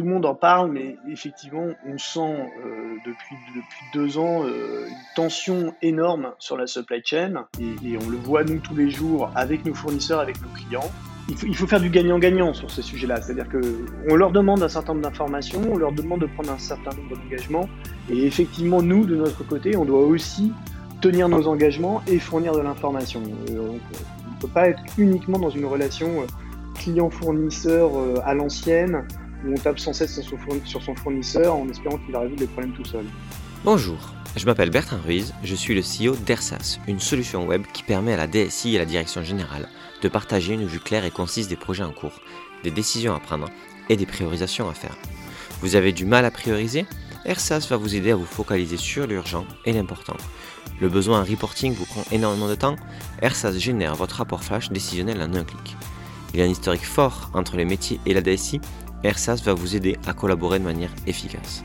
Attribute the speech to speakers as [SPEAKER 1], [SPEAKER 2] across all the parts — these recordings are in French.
[SPEAKER 1] tout le monde en parle, mais effectivement, on sent depuis, depuis deux ans une tension énorme sur la supply chain et, on le voit nous tous les jours avec nos fournisseurs, avec nos clients il faut, faire du gagnant-gagnant sur ces sujets-là. C'est-à-dire qu'on leur demande un certain nombre d'informations, on leur demande de prendre un certain nombre d'engagements. Et effectivement, nous, de notre côté, on doit aussi tenir nos engagements et fournir de l'information. Euh, on ne peut pas être uniquement dans une relation euh, client-fournisseur euh, à l'ancienne, où on tape sans cesse sur son fournisseur en espérant qu'il va résoudre les problèmes tout seul.
[SPEAKER 2] Bonjour, je m'appelle Bertrand Ruiz, je suis le CEO d'ERSAS, une solution web qui permet à la DSI et à la direction générale de partager une vue claire et concise des projets en cours, des décisions à prendre et des priorisations à faire. Vous avez du mal à prioriser? ERSAS va vous aider à vous focaliser sur l'urgent et l'important. Le besoin en reporting vous prend énormément de temps ERSAS génère votre rapport flash décisionnel en un clic. Il y a un historique fort entre les métiers et la DSI. ERSAS va vous aider à collaborer de manière efficace.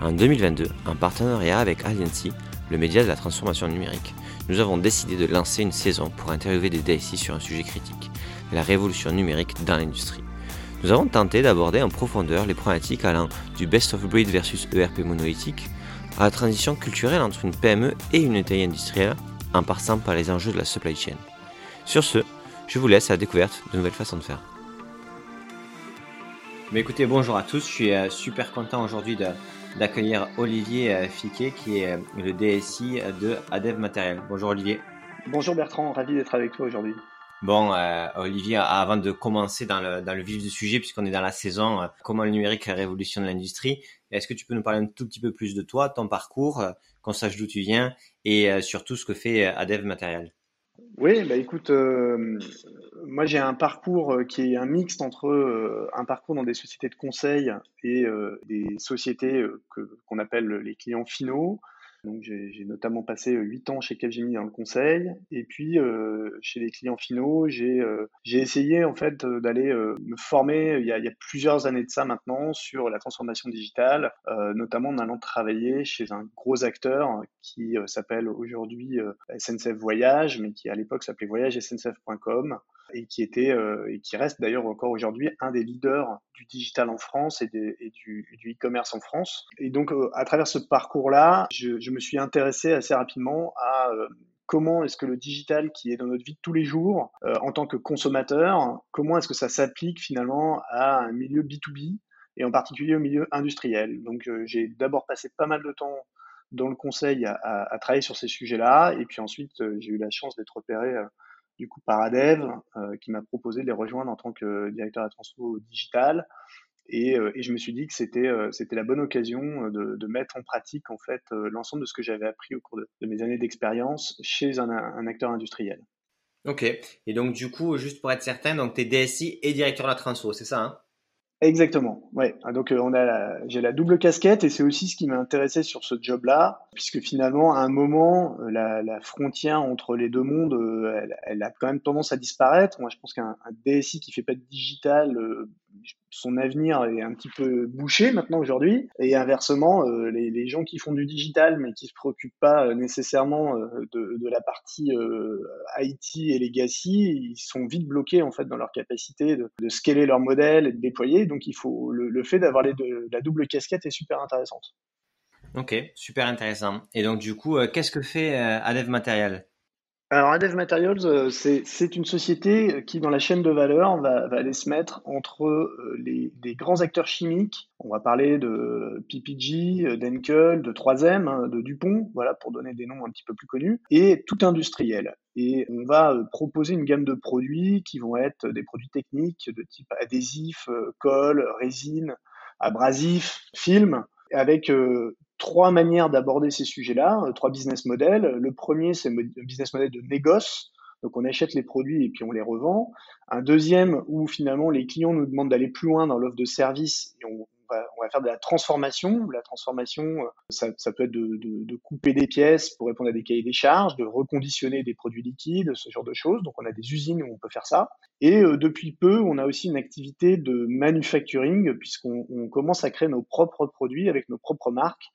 [SPEAKER 2] En 2022, en partenariat avec Aliancy, le média de la transformation numérique, nous avons décidé de lancer une saison pour interviewer des DSI sur un sujet critique, la révolution numérique dans l'industrie. Nous avons tenté d'aborder en profondeur les problématiques allant du best of breed versus ERP monolithique à la transition culturelle entre une PME et une taille industrielle en passant par les enjeux de la supply chain. Sur ce, je vous laisse à la découverte de nouvelles façons de faire. Mais écoutez, bonjour à tous, je suis euh, super content aujourd'hui d'accueillir Olivier euh, Fiquet, qui est euh, le DSI de Adev Matériel. Bonjour Olivier.
[SPEAKER 1] Bonjour Bertrand, ravi d'être avec toi aujourd'hui.
[SPEAKER 2] Bon, euh, Olivier, avant de commencer dans le, dans le vif du sujet, puisqu'on est dans la saison, comment le numérique révolutionne l'industrie, est-ce que tu peux nous parler un tout petit peu plus de toi, ton parcours, qu'on sache d'où tu viens et surtout ce que fait Adev Matériel
[SPEAKER 1] oui, bah écoute, euh, moi j'ai un parcours euh, qui est un mixte entre euh, un parcours dans des sociétés de conseil et des sociétés qu'on appelle les clients finaux. Donc j'ai notamment passé euh, huit ans chez Capgemini dans le conseil. Et puis euh, chez les clients finaux, j'ai euh, essayé en fait d'aller me former il y, a, il y, a, plusieurs années de ça maintenant sur la transformation digitale, notamment en allant travailler chez un gros acteur qui s'appelle aujourd'hui SNCF Voyage, mais qui à l'époque s'appelait voyage SNCF.com et qui était et qui reste d'ailleurs encore aujourd'hui un des leaders du digital en France et, du e-commerce en France. Et donc à travers ce parcours-là, je, me suis intéressé assez rapidement à euh, comment est-ce que le digital qui est dans notre vie de tous les jours, euh, en tant que consommateur, comment est-ce que ça s'applique finalement à un milieu B2B et en particulier au milieu industriel. Donc euh, j'ai d'abord passé pas mal de temps dans le conseil à, travailler sur ces sujets-là et puis ensuite j'ai eu la chance d'être repéré du coup par Adev qui m'a proposé de les rejoindre en tant que directeur de transfo digital euh, et, je me suis dit que c'était euh, c'était la bonne occasion euh, de, mettre en pratique en fait l'ensemble de ce que j'avais appris au cours de, mes années d'expérience chez un, acteur industriel.
[SPEAKER 2] Ok. Et donc du coup, juste pour être certain, donc es DSI et directeur de la transfo, c'est ça hein?
[SPEAKER 1] Exactement. Ouais. Ah, donc on a, j'ai la double casquette et c'est aussi ce qui m'a intéressé sur ce job-là, puisque finalement à un moment la, la frontière entre les deux mondes, elle, elle, a quand même tendance à disparaître. Moi, je pense qu'un DSI qui fait pas de digital, son avenir est un petit peu bouché maintenant aujourd'hui. Et inversement, euh, les, gens qui font du digital mais qui se préoccupent pas euh, nécessairement euh, de, la partie IT et legacy, ils sont vite bloqués en fait dans leur capacité de, scaler leur modèle et de déployer. Donc il faut le, fait d'avoir la double casquette est super intéressante.
[SPEAKER 2] Ok, super intéressant. Et donc du coup, qu'est-ce que fait Adev Material?
[SPEAKER 1] Alors, Adev Materials, euh, c'est une société qui, dans la chaîne de valeur, va, aller se mettre entre euh, les, des grands acteurs chimiques. On va parler de PPG, d'Enkel, de 3M, hein, de Dupont, voilà, pour donner des noms un petit peu plus connus, et tout industriel. Et on va euh, proposer une gamme de produits qui vont être des produits techniques de type adhésif, colle, résine, abrasif, film, avec trois manières d'aborder ces sujets-là, euh, trois business models. Le premier, c'est un business model de négoce. Donc on achète les produits et puis on les revend. Un deuxième où finalement les clients nous demandent d'aller plus loin dans l'offre de service et on, va, faire de la transformation. La transformation, euh, ça, peut être de, couper des pièces pour répondre à des cahiers des charges, de reconditionner des produits liquides, ce genre de choses. Donc on a des usines où on peut faire ça. Et euh, depuis peu, on a aussi une activité de manufacturing puisqu'on commence à créer nos propres produits avec nos propres marques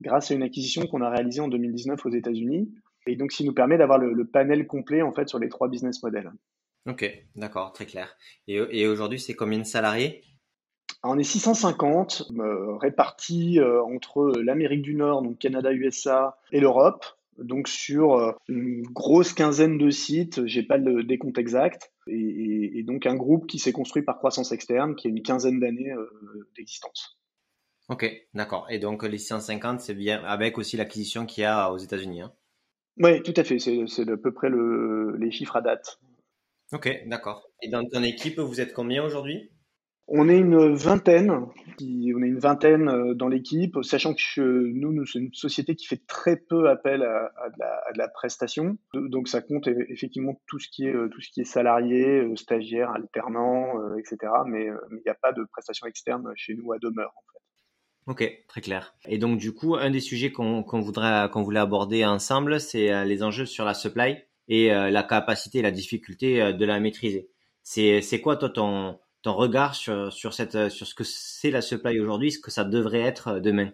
[SPEAKER 1] grâce à une acquisition qu'on a réalisée en 2019 aux États-Unis. Et donc, qui nous permet d'avoir le, panel complet en fait sur les trois business models.
[SPEAKER 2] Ok, d'accord, très clair. Et, et aujourd'hui, c'est combien de salariés?
[SPEAKER 1] On est 650 répartis entre l'Amérique du Nord, donc Canada, USA et l'Europe donc sur euh, une grosse quinzaine de sites, j'ai pas le décompte exact, et, donc un groupe qui s'est construit par croissance externe, qui a une quinzaine d'années euh, d'existence.
[SPEAKER 2] Ok, d'accord. Et donc les 650, c'est bien avec aussi l'acquisition qu'il y a aux États-Unis. Hein?
[SPEAKER 1] Oui, tout à fait. C'est à peu près les chiffres à date.
[SPEAKER 2] Ok, d'accord. Et dans ton équipe, vous êtes combien aujourd'hui?
[SPEAKER 1] On est une vingtaine, on est une vingtaine euh, dans l'équipe, sachant que nous, nous c'est une société qui fait très peu appel à, de, la, prestation. Donc ça compte effectivement tout ce qui est euh, tout ce qui est salarié, euh, stagiaire, alternant, etc. Mais il n'y a pas de prestation externe chez nous à demeure. En fait.
[SPEAKER 2] Ok, très clair. Et donc du coup, un des sujets qu'on voudrait qu'on voulait aborder ensemble, c'est les enjeux sur la supply et la capacité la difficulté de la maîtriser. C'est quoi toi ton ton regard sur, sur, cette, sur ce que c'est la supply aujourd'hui, ce que ça devrait être euh, demain?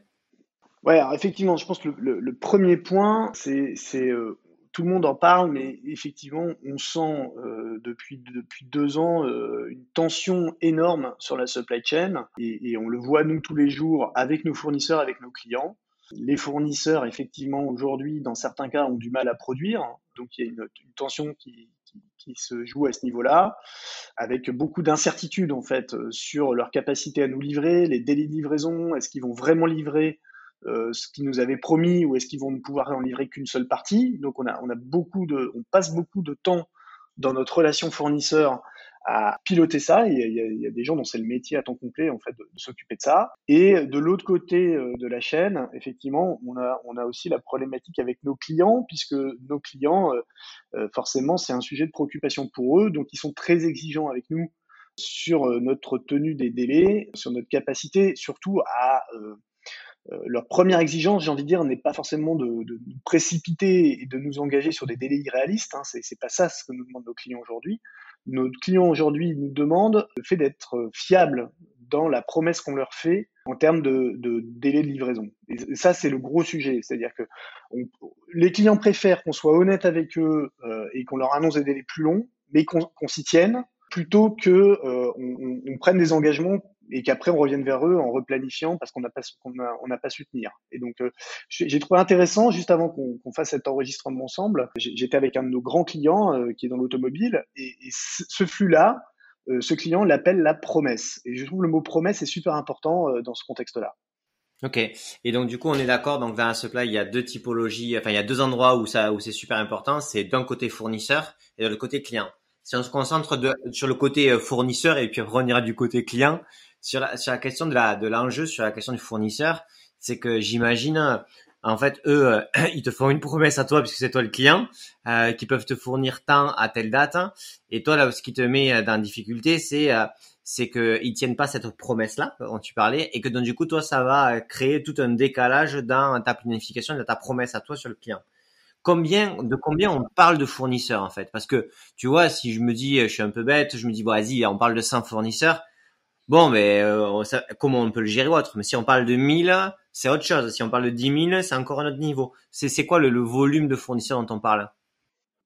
[SPEAKER 1] Ouais, effectivement, je pense que le, premier point, c'est euh, tout le monde en parle, mais effectivement, on sent euh, depuis, deux ans une tension énorme sur la supply chain et, on le voit nous tous les jours avec nos fournisseurs, avec nos clients. Les fournisseurs, effectivement, aujourd'hui, dans certains cas, ont du mal à produire, donc il y a une, une tension qui, qui, se joue à ce niveau-là, avec beaucoup d'incertitudes en fait euh, sur leur capacité à nous livrer, les délais de livraison, est-ce qu'ils vont vraiment livrer euh, ce qu'ils nous avaient promis ou est-ce qu'ils vont ne pouvoir en livrer qu'une seule partie. Donc on a, on a beaucoup de, on passe beaucoup de temps dans notre relation fournisseur à piloter ça. Il y, a, il y a des gens dont c'est le métier à temps complet en fait de, s'occuper de ça. Et de l'autre côté euh, de la chaîne, effectivement, on a, on a aussi la problématique avec nos clients, puisque nos clients, euh, euh, forcément, c'est un sujet de préoccupation pour eux, donc ils sont très exigeants avec nous sur notre tenue des délais, sur notre capacité, surtout à leur première exigence, j'ai envie de dire, n'est pas forcément de, de, nous précipiter et de nous engager sur des délais irréalistes. Hein, c'est pas ça ce que nous demandent nos clients aujourd'hui. Nos clients aujourd'hui nous demandent le fait d'être fiables dans la promesse qu'on leur fait en termes de, de délai de livraison. Et ça, c'est le gros sujet. C'est-à-dire que les clients préfèrent qu'on soit honnête avec eux euh, et qu'on leur annonce des délais plus longs, mais qu'on s'y tienne, plutôt que euh, on, on, prenne des engagements et qu'après on revienne vers eux en replanifiant parce qu'on n'a pas qu'on pas su tenir. Et donc euh, j'ai trouvé intéressant juste avant qu'on fasse cet enregistrement ensemble, j'étais avec un de nos grands clients euh, qui est dans l'automobile et, ce flux-là, euh, ce client l'appelle la promesse. Et je trouve le mot promesse est super important dans ce contexte-là.
[SPEAKER 2] Ok. Et donc du coup, on est d'accord. Donc dans la supply, il y a deux typologies. Enfin, il y a deux endroits où ça, où c'est super important. C'est d'un côté fournisseur et de l'autre côté client. Si on se concentre sur le côté fournisseur et puis ira du côté client, sur la, sur la question de la de l'enjeu, sur la question du fournisseur, c'est que j'imagine en fait, eux, euh, ils te font une promesse à toi puisque c'est toi le client, euh, qui peuvent te fournir tant à telle date. Et toi, là, ce qui te met dans difficulté, c'est euh, c'est que ils tiennent pas cette promesse-là dont tu parlais, et que donc du coup, toi, ça va créer tout un décalage dans ta planification de ta promesse à toi sur le client. Combien de combien on parle de fournisseurs en fait? Parce que tu vois, si je me dis, je suis un peu bête, je me dis, bon, vas-y, on parle de 100 fournisseurs Bon, mais euh, comment on peut le gérer ou autre? Mais si on parle de 1000, c'est autre chose. Si on parle de 10 000, c'est encore un autre niveau. C'est quoi le, volume de fournisseurs dont on parle?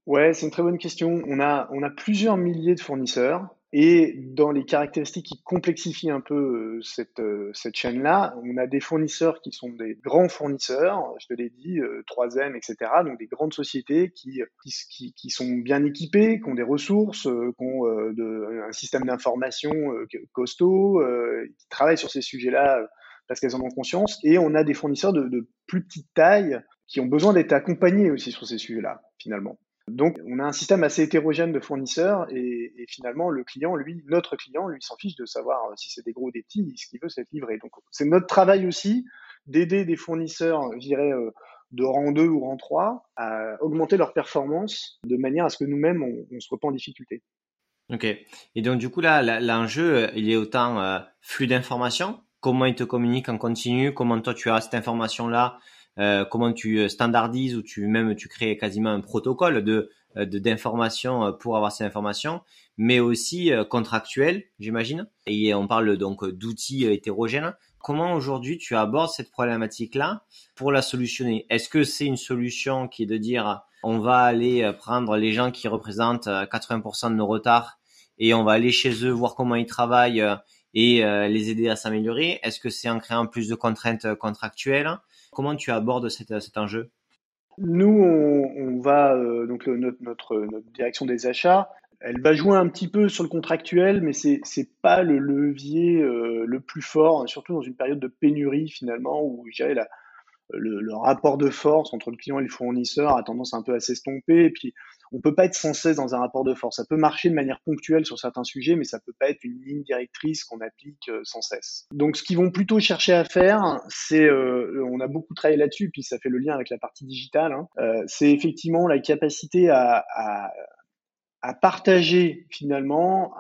[SPEAKER 1] Ouais, c'est une très bonne question. On a, on a plusieurs milliers de fournisseurs. Et dans les caractéristiques qui complexifient un peu euh, cette, euh, cette chaîne-là, on a des fournisseurs qui sont des grands fournisseurs, je te l'ai dit, 3M, etc. Donc des grandes sociétés qui, qui, qui, sont bien équipées, qui ont des ressources, euh, qui ont un système d'information costaud, qui travaillent sur ces sujets-là parce qu'elles en ont conscience. Et on a des fournisseurs de plus petite taille qui ont besoin d'être accompagnés aussi sur ces sujets-là, finalement. Donc, on a un système assez hétérogène de fournisseurs et, finalement, le client, lui, notre client, lui, s'en fiche de savoir euh, si c'est des gros ou des petits, ce qu'il veut, c'est être livré. Donc, c'est notre travail aussi d'aider des fournisseurs, je dirais, euh, de rang 2 ou rang 3 à augmenter leur performance de manière à ce que nous-mêmes, on ne soit pas en difficulté.
[SPEAKER 2] Ok. Et donc, du coup, là, l'enjeu, euh, il est autant flux d'informations, comment il te communique en continu, comment toi tu as cette information-là euh, comment tu euh, standardises ou tu même tu crées quasiment un protocole de euh, d'information pour avoir ces informations, mais aussi contractuel, j'imagine. Et on parle donc d'outils hétérogènes. Comment aujourd'hui tu abordes cette problématique-là pour la solutionner? Est-ce que c'est une solution qui est de dire on va aller prendre les gens qui représentent 80% de nos retards et on va aller chez eux voir comment ils travaillent et les aider à s'améliorer. Est-ce que c'est en créant plus de contraintes contractuelles? Comment tu abordes cet, cet enjeu?
[SPEAKER 1] Nous, on, va donc notre, direction des achats elle va jouer un petit peu sur le contractuel, mais c'est n'est pas le levier euh, le plus fort, surtout dans une période de pénurie finalement où je dirais le, rapport de force entre le client et le fournisseur a tendance un peu à s'estomper. Et puis on peut pas être sans cesse dans un rapport de force. Ça peut marcher de manière ponctuelle sur certains sujets, mais ça peut pas être une ligne directrice qu'on applique euh, sans cesse. Donc ce qu'ils vont plutôt chercher à faire, c'est, euh, on a beaucoup travaillé là-dessus, puis ça fait le lien avec la partie digitale. Hein, c'est effectivement la capacité à à partager finalement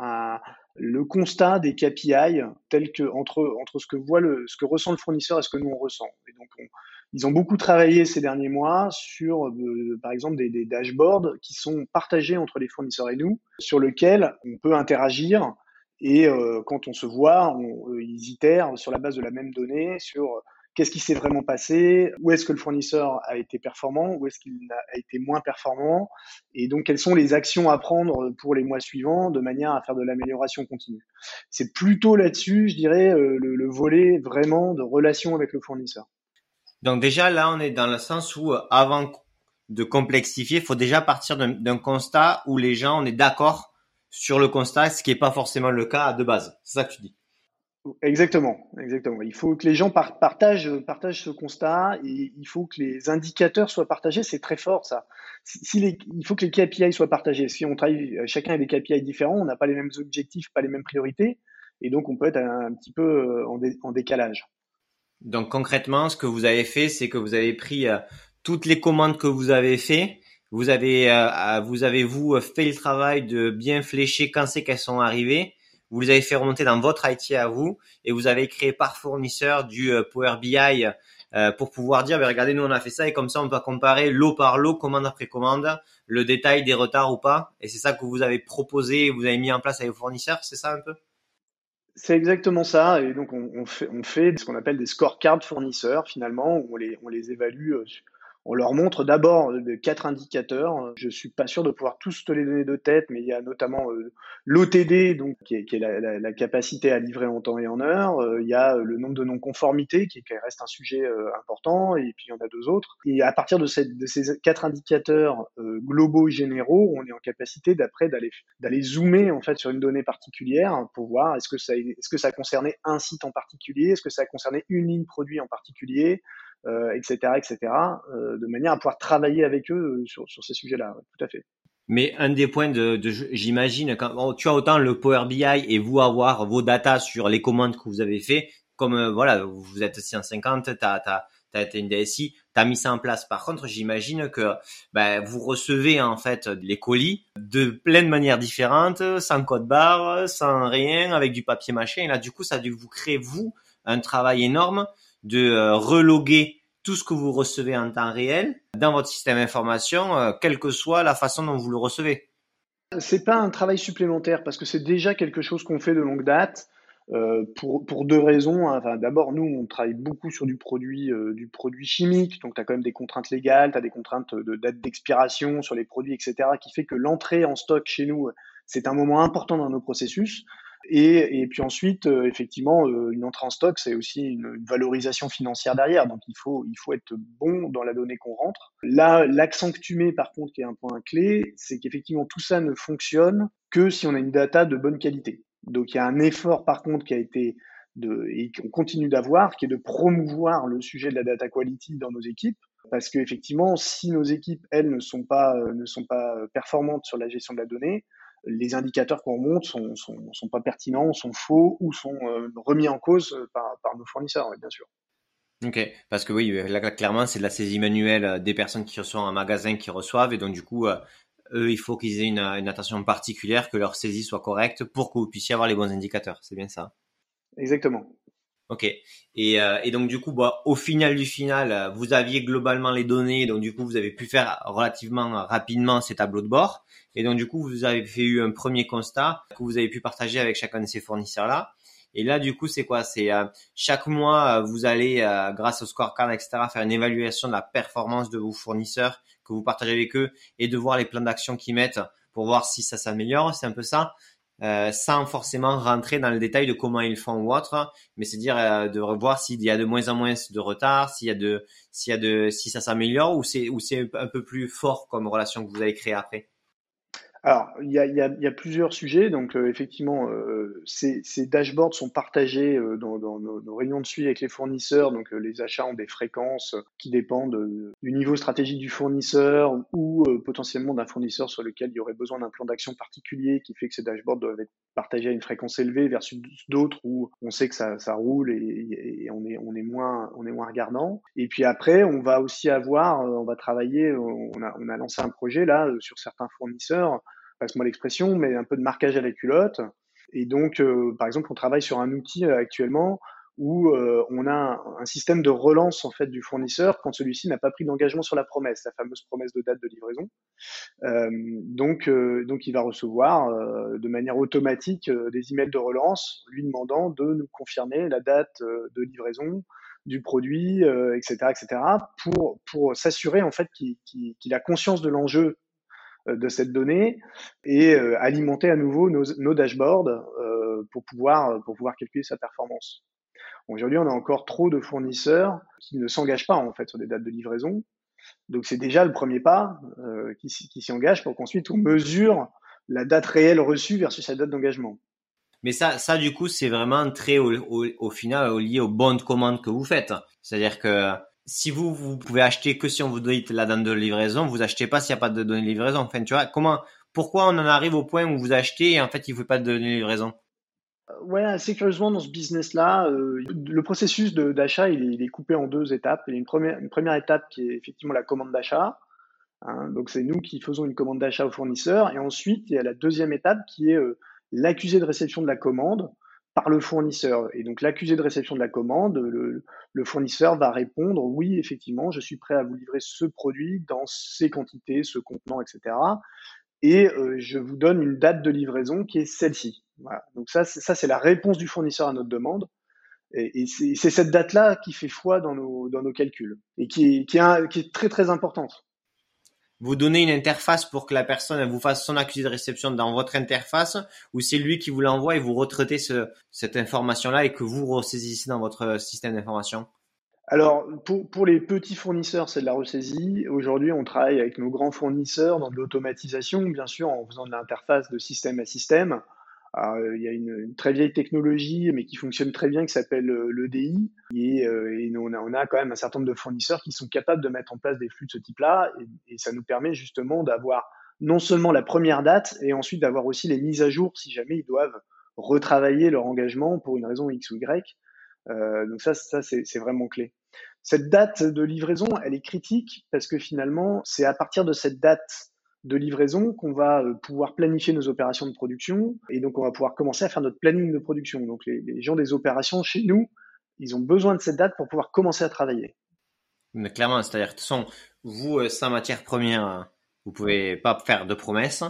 [SPEAKER 1] le constat des KPI tel que entre entre ce que voit le ce que ressent le fournisseur et ce que nous on ressent. Et donc ils ont beaucoup travaillé ces derniers mois sur euh, par exemple des, des, dashboards qui sont partagés entre les fournisseurs et nous, sur lesquels on peut interagir et euh, quand on se voit, on, euh, ils itèrent sur la base de la même donnée sur qu'est-ce qui s'est vraiment passé, où est-ce que le fournisseur a été performant, où est-ce qu'il a été moins performant, et donc quelles sont les actions à prendre pour les mois suivants de manière à faire de l'amélioration continue. C'est plutôt là-dessus, je dirais, euh, le, volet vraiment de relation avec le fournisseur.
[SPEAKER 2] Donc déjà là, on est dans le sens où euh, avant de complexifier, il faut déjà partir d'un constat où les gens, on est d'accord sur le constat, ce qui n'est pas forcément le cas de base. C'est ça que tu dis.
[SPEAKER 1] Exactement, exactement. Il faut que les gens partagent, ce constat et il faut que les indicateurs soient partagés. C'est très fort ça. Il faut que les KPI soient partagés. Si on travaille, chacun a des KPI différents, on n'a pas les mêmes objectifs, pas les mêmes priorités, et donc on peut être un, petit peu euh, en, décalage.
[SPEAKER 2] Donc concrètement, ce que vous avez fait, c'est que vous avez pris euh, toutes les commandes que vous avez fait, vous avez, euh, vous avez vous fait le travail de bien flécher quand c'est qu'elles sont arrivées. Vous les avez fait remonter dans votre IT à vous et vous avez créé par fournisseur du euh, Power BI euh, pour pouvoir dire, ben, regardez, nous on a fait ça et comme ça on peut comparer lot par lot, commande après commande, le détail des retards ou pas. Et c'est ça que vous avez proposé, vous avez mis en place avec vos fournisseurs, c'est ça un peu?
[SPEAKER 1] C'est exactement ça. Et donc, on, fait, on fait ce qu'on appelle des scorecards fournisseurs, finalement, où on les, on les évalue euh, on leur montre d'abord euh, quatre indicateurs. Je suis pas sûr de pouvoir tous te les donner de tête, mais il y a notamment euh, l'OTD, donc qui est, la, capacité à livrer en temps et en heure. Euh, il y a le nombre de non-conformités, qui, reste un sujet important, et puis il y en a deux autres. Et à partir de, ces quatre indicateurs globaux généraux, on est en capacité d'après d'aller d'aller zoomer en fait sur une donnée particulière pour voir est-ce que ça est-ce que ça concernait un site en particulier, est-ce que ça concernait une ligne produit en particulier, etc., euh, etc., euh, de manière à pouvoir travailler avec eux euh, sur, sur ces sujets-là. tout à fait.
[SPEAKER 2] Mais un des points de, j'imagine, quand tu as autant le Power BI et vous avoir vos datas sur les commandes que vous avez fait, comme voilà, vous êtes 150, tu as, été une DSI, tu as mis ça en place. Par contre, j'imagine que ben, vous recevez en fait les colis de plein de manières différentes, sans code barre, sans rien, avec du papier machin. Et là, du coup, ça a dû vous créer, vous, un travail énorme de euh, reloguer tout ce que vous recevez en temps réel dans votre système d'information, euh, quelle que soit la façon dont vous le recevez.
[SPEAKER 1] C'est pas un travail supplémentaire parce que c'est déjà quelque chose qu'on fait de longue date. Euh, pour, pour, deux raisons. Hein. Enfin, D'abord, nous, on travaille beaucoup sur du produit, du produit chimique, donc tu as quand même des contraintes légales, tu as des contraintes de date d'expiration sur les produits, etc., qui fait que l'entrée en stock chez nous, c'est un moment important dans nos processus. Et, puis ensuite, euh, effectivement, euh, une entrée en stock, c'est aussi une, valorisation financière derrière. Donc il faut, il faut être bon dans la donnée qu'on rentre. Là, l'accent que tu mets, par contre, qui est un point clé, c'est qu'effectivement tout ça ne fonctionne que si on a une data de bonne qualité. Donc il y a un effort, par contre, qui a été de, et qu'on continue d'avoir, qui est de promouvoir le sujet de la data quality dans nos équipes. Parce qu'effectivement, si nos équipes, elles, ne sont pas, euh, ne sont pas performantes sur la gestion de la donnée, les indicateurs qu'on remonte sont, sont, sont, pas pertinents, sont faux ou sont euh, remis en cause par, par nos fournisseurs, bien sûr.
[SPEAKER 2] Ok, parce que oui, là clairement c'est de la saisie manuelle euh, des personnes qui reçoivent un magasin qui reçoivent et donc du coup euh, eux il faut qu'ils aient une, une, attention particulière, que leur saisie soit correcte pour que vous puissiez avoir les bons indicateurs. C'est bien ça?
[SPEAKER 1] Exactement.
[SPEAKER 2] Ok. Et, euh, et, donc du coup, bah, au final du final, euh, vous aviez globalement les données, donc du coup, vous avez pu faire relativement rapidement ces tableaux de bord. Et donc du coup, vous avez fait eu un premier constat que vous avez pu partager avec chacun de ces fournisseurs-là. Et là, du coup, c'est quoi? C'est euh, chaque mois, vous allez, grâce au scorecard, etc., faire une évaluation de la performance de vos fournisseurs que vous partagez avec eux et de voir les plans d'action qu'ils mettent pour voir si ça s'améliore. C'est un peu ça. Euh, sans forcément rentrer dans le détail de comment ils font ou autre, mais c'est dire euh, de revoir s'il y a de moins en moins de retard, s'il y a de, s'il y a de, si ça s'améliore ou c'est, ou c'est un peu plus fort comme relation que vous avez créée après.
[SPEAKER 1] Alors, il y a, y, y a, plusieurs sujets. Donc, euh, effectivement, euh, ces, ces, dashboards sont partagés euh, dans, dans nos, nos, réunions de suivi avec les fournisseurs. Donc, euh, les achats ont des fréquences qui dépendent du niveau stratégique du fournisseur ou potentiellement d'un fournisseur sur lequel il y aurait besoin d'un plan d'action particulier qui fait que ces dashboards doivent être partagés à une fréquence élevée versus d'autres où on sait que ça, ça roule et, et, on, est, on, est moins, on est moins regardant. Et puis après, on va aussi avoir, on va travailler, on a, on a lancé un projet là sur certains fournisseurs passe-moi l'expression, mais un peu de marquage à la culotte. Et donc, euh, par exemple, on travaille sur un outil euh, actuellement où euh, on a un, système de relance en fait du fournisseur quand celui-ci n'a pas pris d'engagement sur la promesse, la fameuse promesse de date de livraison. Euh, donc, euh, donc, il va recevoir de manière automatique des emails de relance lui demandant de nous confirmer la date de livraison du produit, etc., etc., pour pour s'assurer en fait qu'il qu'il a conscience de l'enjeu euh, de cette donnée et euh, alimenter à nouveau nos, dashboards euh, pour pouvoir pour pouvoir calculer sa performance. Aujourd'hui, on a encore trop de fournisseurs qui ne s'engagent pas en fait sur des dates de livraison. Donc c'est déjà le premier pas euh, qui, s'y engage pour qu'ensuite on mesure la date réelle reçue versus sa date d'engagement.
[SPEAKER 2] Mais ça, ça du coup, c'est vraiment très au, au, au final lié aux bonnes commandes que vous faites. C'est-à-dire que si vous, vous pouvez acheter que si on vous donne la date de livraison, vous achetez pas s'il n'y a pas de données de livraison. Enfin, tu vois, comment, pourquoi on en arrive au point où vous achetez et en fait, il ne faut pas de données de livraison?
[SPEAKER 1] Euh, ouais, assez curieusement, dans ce business-là, euh, le processus d'achat, il, est coupé en deux étapes. Il y a une première, une première étape qui est effectivement la commande d'achat. Hein, donc, c'est nous qui faisons une commande d'achat au fournisseur. Et ensuite, il y a la deuxième étape qui est euh, l'accusé de réception de la commande par le fournisseur. Et donc l'accusé de réception de la commande, le, fournisseur va répondre oui, effectivement, je suis prêt à vous livrer ce produit dans ces quantités, ce contenant, etc. Et euh, je vous donne une date de livraison qui est celle-ci. Voilà. Donc ça, ça c'est la réponse du fournisseur à notre demande. Et, c'est cette date-là qui fait foi dans nos, dans nos calculs et qui est, qui est très très importante
[SPEAKER 2] vous donnez une interface pour que la personne vous fasse son accusé de réception dans votre interface ou c'est lui qui vous l'envoie et vous retraitez ce, cette information-là et que vous ressaisissez dans votre système d'information?
[SPEAKER 1] Alors, pour, pour, les petits fournisseurs, c'est de la ressaisie. Aujourd'hui, on travaille avec nos grands fournisseurs dans de l'automatisation, bien sûr, en faisant de l'interface de système à système. Euh, il y a une, très vieille technologie, mais qui fonctionne très bien, qui s'appelle euh, l'EDI. Et, euh, et on, a, quand même un certain nombre de fournisseurs qui sont capables de mettre en place des flux de ce type-là. Et, ça nous permet justement d'avoir non seulement la première date, et ensuite d'avoir aussi les mises à jour si jamais ils doivent retravailler leur engagement pour une raison X ou Y. Donc ça, ça c'est vraiment clé. Cette date de livraison, elle est critique parce que finalement, c'est à partir de cette date de livraison qu'on va euh, pouvoir planifier nos opérations de production et donc on va pouvoir commencer à faire notre planning de production. Donc les, gens des opérations chez nous, ils ont besoin de cette date pour pouvoir commencer à travailler.
[SPEAKER 2] Mais clairement, c'est-à-dire de toute vous, euh, sans matière première, vous pouvez pas faire de promesses.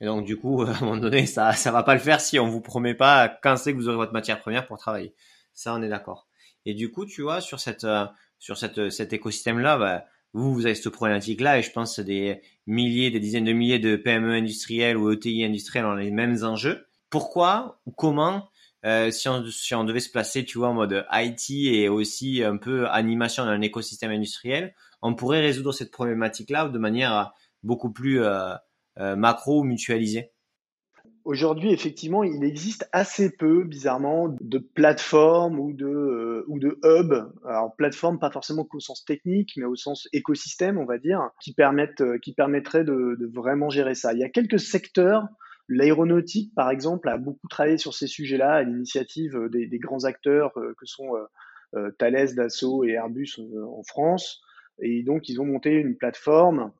[SPEAKER 2] Et donc, du coup, à un moment donné, ça, ça va pas le faire si on vous promet pas quand c'est que vous aurez votre matière première pour travailler. Ça, on est d'accord. Et du coup, tu vois, sur cette, euh, sur cette, cet écosystème-là, bah, vous, vous avez cette problématique-là et je pense des milliers, des dizaines de milliers de PME industrielles ou ETI industrielles ont les mêmes enjeux. Pourquoi ou comment, euh, si, on, si on devait se placer, tu vois, en mode IT et aussi un peu animation dans un écosystème industriel, on pourrait résoudre cette problématique-là de manière beaucoup plus euh, euh, macro mutualisée?
[SPEAKER 1] Aujourd'hui, effectivement, il existe assez peu, bizarrement, de plateformes ou de, euh, hubs. Alors, plateforme, pas forcément qu'au sens technique, mais au sens écosystème, on va dire, qui permettent, euh, qui permettraient de, vraiment gérer ça. Il y a quelques secteurs L'aéronautique, par exemple, a beaucoup travaillé sur ces sujets-là à l'initiative euh, des, grands acteurs que sont Thales, Dassault et Airbus en France. Et donc, ils ont monté une plateforme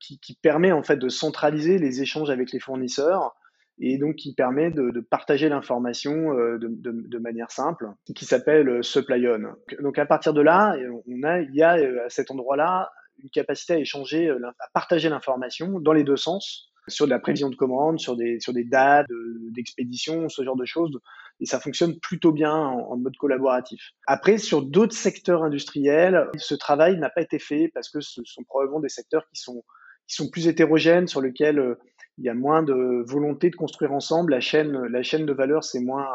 [SPEAKER 1] qui, qui, permet en fait de centraliser les échanges avec les fournisseurs et donc qui permet de, de partager l'information euh, de, de, de, manière simple, qui s'appelle euh, SupplyOn. Donc à partir de là, on a, il y a euh, à cet endroit-là une capacité à échanger, à partager l'information dans les deux sens, sur de la prévision de commande, sur des, sur des dates d'expédition, ce genre de choses. Et ça fonctionne plutôt bien en, en mode collaboratif. Après, sur d'autres secteurs industriels, ce travail n'a pas été fait parce que ce sont probablement des secteurs qui sont, qui sont plus hétérogènes, sur lesquels il y a moins de volonté de construire ensemble. La chaîne, la chaîne de valeur, c'est moins,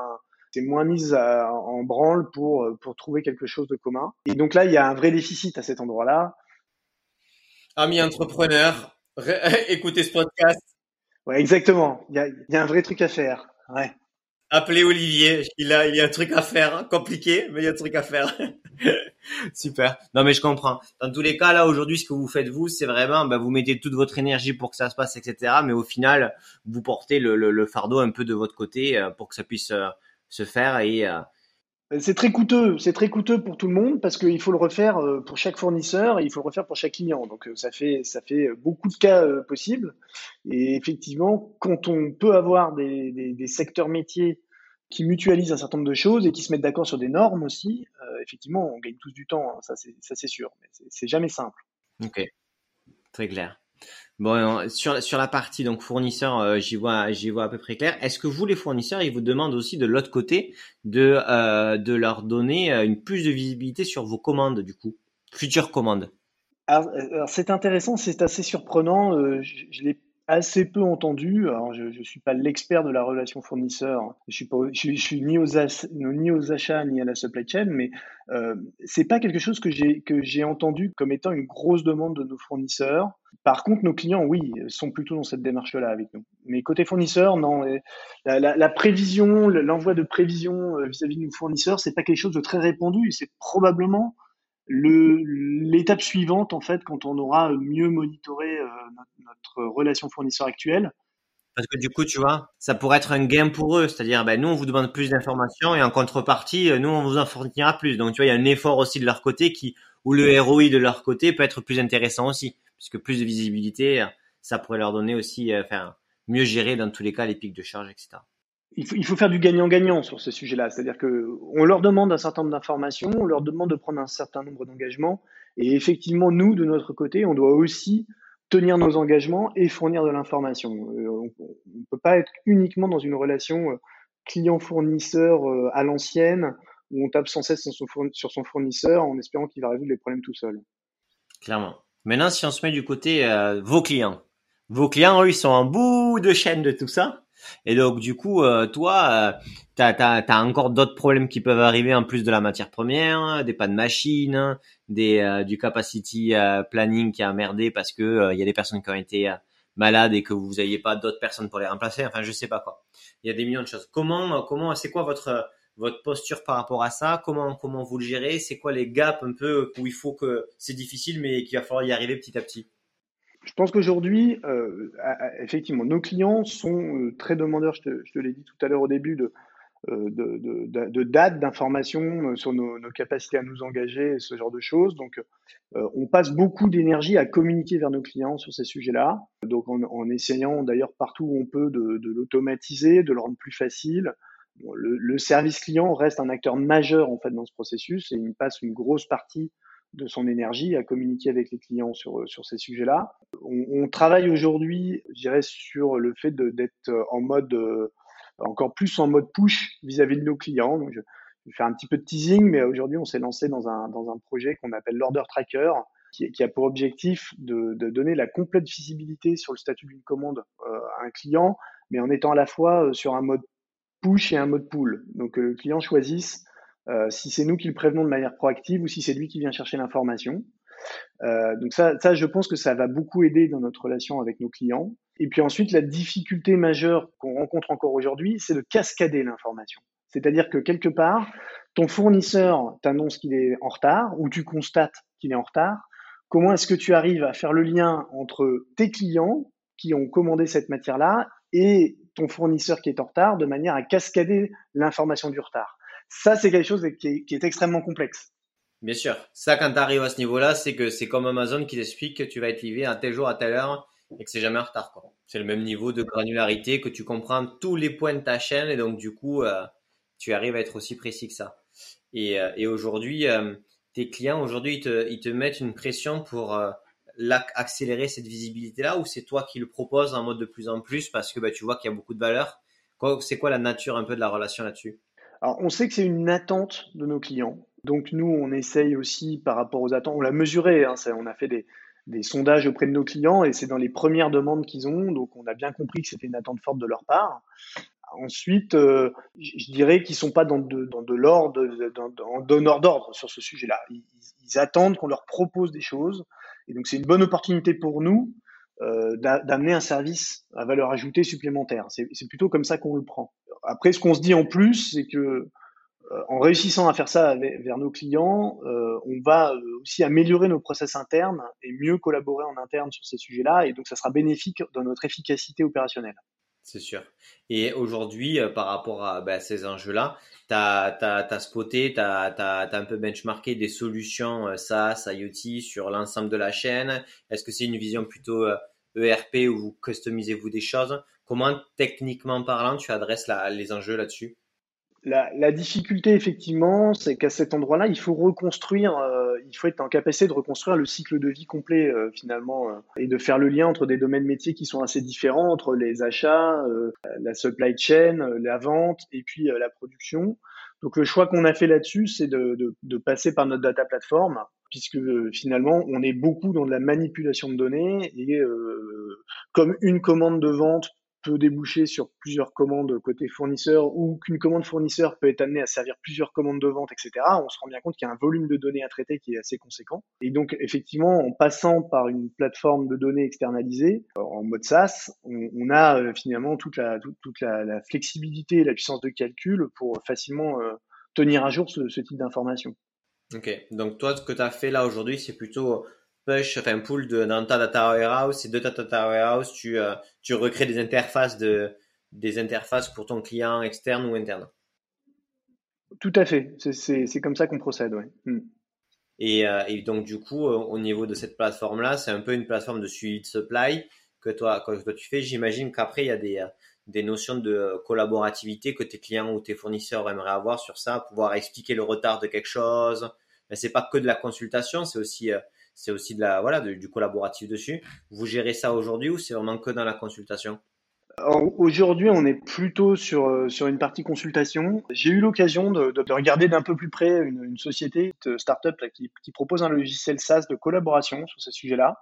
[SPEAKER 1] c'est moins mise en branle pour, pour trouver quelque chose de commun. Et donc là, il y a un vrai déficit à cet endroit-là.
[SPEAKER 2] Amis entrepreneurs, écoutez ce podcast.
[SPEAKER 1] Ouais, exactement. Il y a, il y a un vrai truc à faire. Ouais.
[SPEAKER 2] Appelez Olivier, il a, il y a un truc à faire, hein. compliqué, mais il y a un truc à faire. Super. Non, mais je comprends. Dans tous les cas, là, aujourd'hui, ce que vous faites, vous, c'est vraiment, bah, vous mettez toute votre énergie pour que ça se passe, etc. Mais au final, vous portez le, le, le fardeau un peu de votre côté euh, pour que ça puisse euh, se faire et, euh,
[SPEAKER 1] c'est très coûteux, c'est très coûteux pour tout le monde parce qu'il faut le refaire euh, pour chaque fournisseur et il faut le refaire pour chaque client. Donc euh, ça fait ça fait beaucoup de cas euh, possibles. Et effectivement, quand on peut avoir des, des, secteurs métiers qui mutualisent un certain nombre de choses et qui se mettent d'accord sur des normes aussi, effectivement, on gagne tous du temps. Hein, ça c'est sûr, mais c'est jamais simple.
[SPEAKER 2] Ok, très clair. Bon, sur, sur la partie donc fournisseur, euh, j'y vois j'y vois à peu près clair. Est-ce que vous les fournisseurs, ils vous demandent aussi de l'autre côté de euh, leur donner euh, une plus de visibilité sur vos commandes du coup, futures commandes
[SPEAKER 1] c'est intéressant, c'est assez surprenant. je l'ai assez peu entendu. Alors, je ne suis pas l'expert de la relation fournisseur. Je suis, suis ni, aux achats ni à la supply chain, mais euh, c'est pas quelque chose que j'ai entendu comme étant une grosse demande de nos fournisseurs. Par contre, nos clients, oui, sont plutôt dans cette démarche-là avec nous. Mais côté fournisseur, non. La, la, prévision, l'envoi de prévision euh, vis-à-vis de nos fournisseurs, c'est pas quelque chose de très répandu. C'est probablement l'étape suivante, en fait, quand on aura mieux monitoré euh, notre, relation fournisseur actuelle.
[SPEAKER 2] Parce que du coup, tu vois, ça pourrait être un gain pour eux. C'est-à-dire, ben, nous, on vous demande plus d'informations et en contrepartie, euh, nous, on vous en fournira plus. Donc, tu vois, il y a un effort aussi de leur côté qui, où le ROI de leur côté peut être plus intéressant aussi. Puisque plus de visibilité, ça pourrait leur donner aussi, euh, enfin, mieux gérer dans tous les cas les pics de charge, etc
[SPEAKER 1] il faut, faire du gagnant-gagnant sur ce sujet-là. C'est-à-dire que on leur demande un certain nombre d'informations, on leur demande de prendre un certain nombre d'engagements, et effectivement, nous, de notre côté, on doit aussi tenir nos engagements et fournir de l'information. Euh, on ne peut pas être uniquement dans une relation euh, client-fournisseur euh, à l'ancienne, où on tape sans cesse sur son fournisseur en espérant qu'il va résoudre les problèmes tout seul.
[SPEAKER 2] Clairement. Maintenant, si on se met du côté vos clients, vos clients, eux, ils sont en bout de chaîne de tout ça. Et donc du coup, euh, toi, euh, tu as, encore d'autres problèmes qui peuvent arriver en plus de la matière première, des pannes machines, des, euh, du capacity planning qui a merdé parce que il y a des personnes qui ont été malades et que vous n'ayez pas d'autres personnes pour les remplacer. Enfin, je sais pas quoi. Il y a des millions de choses. Comment, comment, c'est quoi votre votre posture par rapport à ça? Comment comment vous le gérez? C'est quoi les gaps un peu où il faut que c'est difficile mais qu'il va falloir y arriver petit à petit?
[SPEAKER 1] Je pense qu'aujourd'hui, euh, effectivement, nos clients sont euh, très demandeurs, je te, l'ai dit tout à l'heure au début, de, euh, dates, d'informations sur nos, capacités à nous engager, ce genre de choses. Donc, on passe beaucoup d'énergie à communiquer vers nos clients sur ces sujets-là. Donc, en, essayant d'ailleurs partout où on peut de, de l'automatiser, de le rendre plus facile. le, le, service client reste un acteur majeur en fait dans ce processus et il passe une grosse partie de son énergie à communiquer avec les clients sur, sur ces sujets-là. On, on, travaille aujourd'hui, je dirais, sur le fait d'être en mode, euh, encore plus en mode push vis-à-vis de nos clients. Donc, je, vais faire un petit peu de teasing, mais aujourd'hui, on s'est lancé dans un, dans un projet qu'on appelle l'Order Tracker, qui, qui, a pour objectif de, de, donner la complète visibilité sur le statut d'une commande euh, à un client, mais en étant à la fois euh, sur un mode push et un mode pull. Donc, le client choisisse euh, si c'est nous qui le prévenons de manière proactive ou si c'est lui qui vient chercher l'information. Euh, donc ça, je pense que ça va beaucoup aider dans notre relation avec nos clients. Et puis ensuite, la difficulté majeure qu'on rencontre encore aujourd'hui, c'est de cascader l'information. C'est-à-dire que quelque part, ton fournisseur t'annonce qu'il est en retard ou tu constates qu'il est en retard. Comment est-ce que tu arrives à faire le lien entre tes clients qui ont commandé cette matière-là et ton fournisseur qui est en retard de manière à cascader l'information du retard? Ça, c'est quelque chose qui est, extrêmement complexe.
[SPEAKER 2] Bien sûr. Ça, quand tu arrives à ce niveau-là, c'est que c'est comme Amazon qui t'explique que tu vas être livré à tel jour, à telle heure et que c'est jamais en retard. C'est le même niveau de granularité que tu comprends tous les points de ta chaîne et donc du coup, euh, tu arrives à être aussi précis que ça. Et, euh, aujourd'hui, euh, tes clients, aujourd'hui, ils te, ils te mettent une pression pour accélérer cette visibilité-là ou c'est toi qui le proposes en mode de plus en plus parce que bah, tu vois qu'il y a beaucoup de valeur? C'est quoi la nature un peu de la relation là-dessus?
[SPEAKER 1] Alors, on sait que c'est une attente de nos clients. Donc, nous, on essaye aussi par rapport aux attentes, on l'a mesuré, hein, on a fait des, sondages auprès de nos clients et c'est dans les premières demandes qu'ils ont. Donc, on a bien compris que c'était une attente forte de leur part. Ensuite, euh, je dirais qu'ils sont pas dans de, dans de l'ordre, en donneur d'ordre sur ce sujet-là. Ils, attendent qu'on leur propose des choses. Et donc, c'est une bonne opportunité pour nous euh, d'amener un service à valeur ajoutée supplémentaire. C'est plutôt comme ça qu'on le prend. Après, ce qu'on se dit en plus, c'est que euh, en réussissant à faire ça vers nos clients, euh, on va aussi améliorer nos process internes et mieux collaborer en interne sur ces sujets-là. Et donc, ça sera bénéfique dans notre efficacité opérationnelle.
[SPEAKER 2] C'est sûr. Et aujourd'hui, par rapport à bah, ces enjeux-là, tu as, spoté, tu as, un peu benchmarké des solutions SaaS, IoT sur l'ensemble de la chaîne. Est-ce que c'est une vision plutôt ERP où vous customisez-vous des choses. Comment, techniquement parlant, tu adresses les enjeux là-dessus?
[SPEAKER 1] La, difficulté, effectivement, c'est qu'à cet endroit-là, il faut reconstruire, euh, il faut être en capacité de reconstruire le cycle de vie complet, euh, finalement, euh, et de faire le lien entre des domaines métiers qui sont assez différents, entre les achats, la supply chain, la vente, et puis la production. Donc, le choix qu'on a fait là-dessus, c'est de, de, de, passer par notre data platform, puisque finalement, on est beaucoup dans de la manipulation de données, et comme une commande de vente peut déboucher sur plusieurs commandes côté fournisseur ou qu'une commande fournisseur peut être amenée à servir plusieurs commandes de vente, etc., on se rend bien compte qu'il y a un volume de données à traiter qui est assez conséquent. Et donc, effectivement, en passant par une plateforme de données externalisée, euh, en mode SaaS, on, a euh, finalement toute, la, toute, la, flexibilité et la puissance de calcul pour facilement euh, tenir à jour ce, ce type d'informations.
[SPEAKER 2] Ok, donc toi, ce que tu as fait là aujourd'hui, c'est plutôt push, enfin pull de, dans ta data warehouse et de ta data warehouse, tu, euh, tu recrées des interfaces de, des interfaces pour ton client externe ou interne.
[SPEAKER 1] Tout à fait, c'est comme ça qu'on procède, ouais. Hmm.
[SPEAKER 2] Et, euh, et, donc du coup, euh, au niveau de cette plateforme-là, c'est un peu une plateforme de suivi de supply que toi, que toi tu fais. J'imagine qu'après, il y a des, des notions de collaborativité que tes clients ou tes fournisseurs aimeraient avoir sur ça, pouvoir expliquer le retard de quelque chose. Mais c'est pas que de la consultation, c'est aussi c'est aussi de la, voilà, du collaboratif dessus. Vous gérez ça aujourd'hui ou c'est vraiment que dans la consultation?
[SPEAKER 1] Aujourd'hui, on est plutôt sur, euh, sur une partie consultation. J'ai eu l'occasion de, de, regarder d'un peu plus près une, société, une start-up qui, qui, propose un logiciel SaaS de collaboration sur ce sujet-là.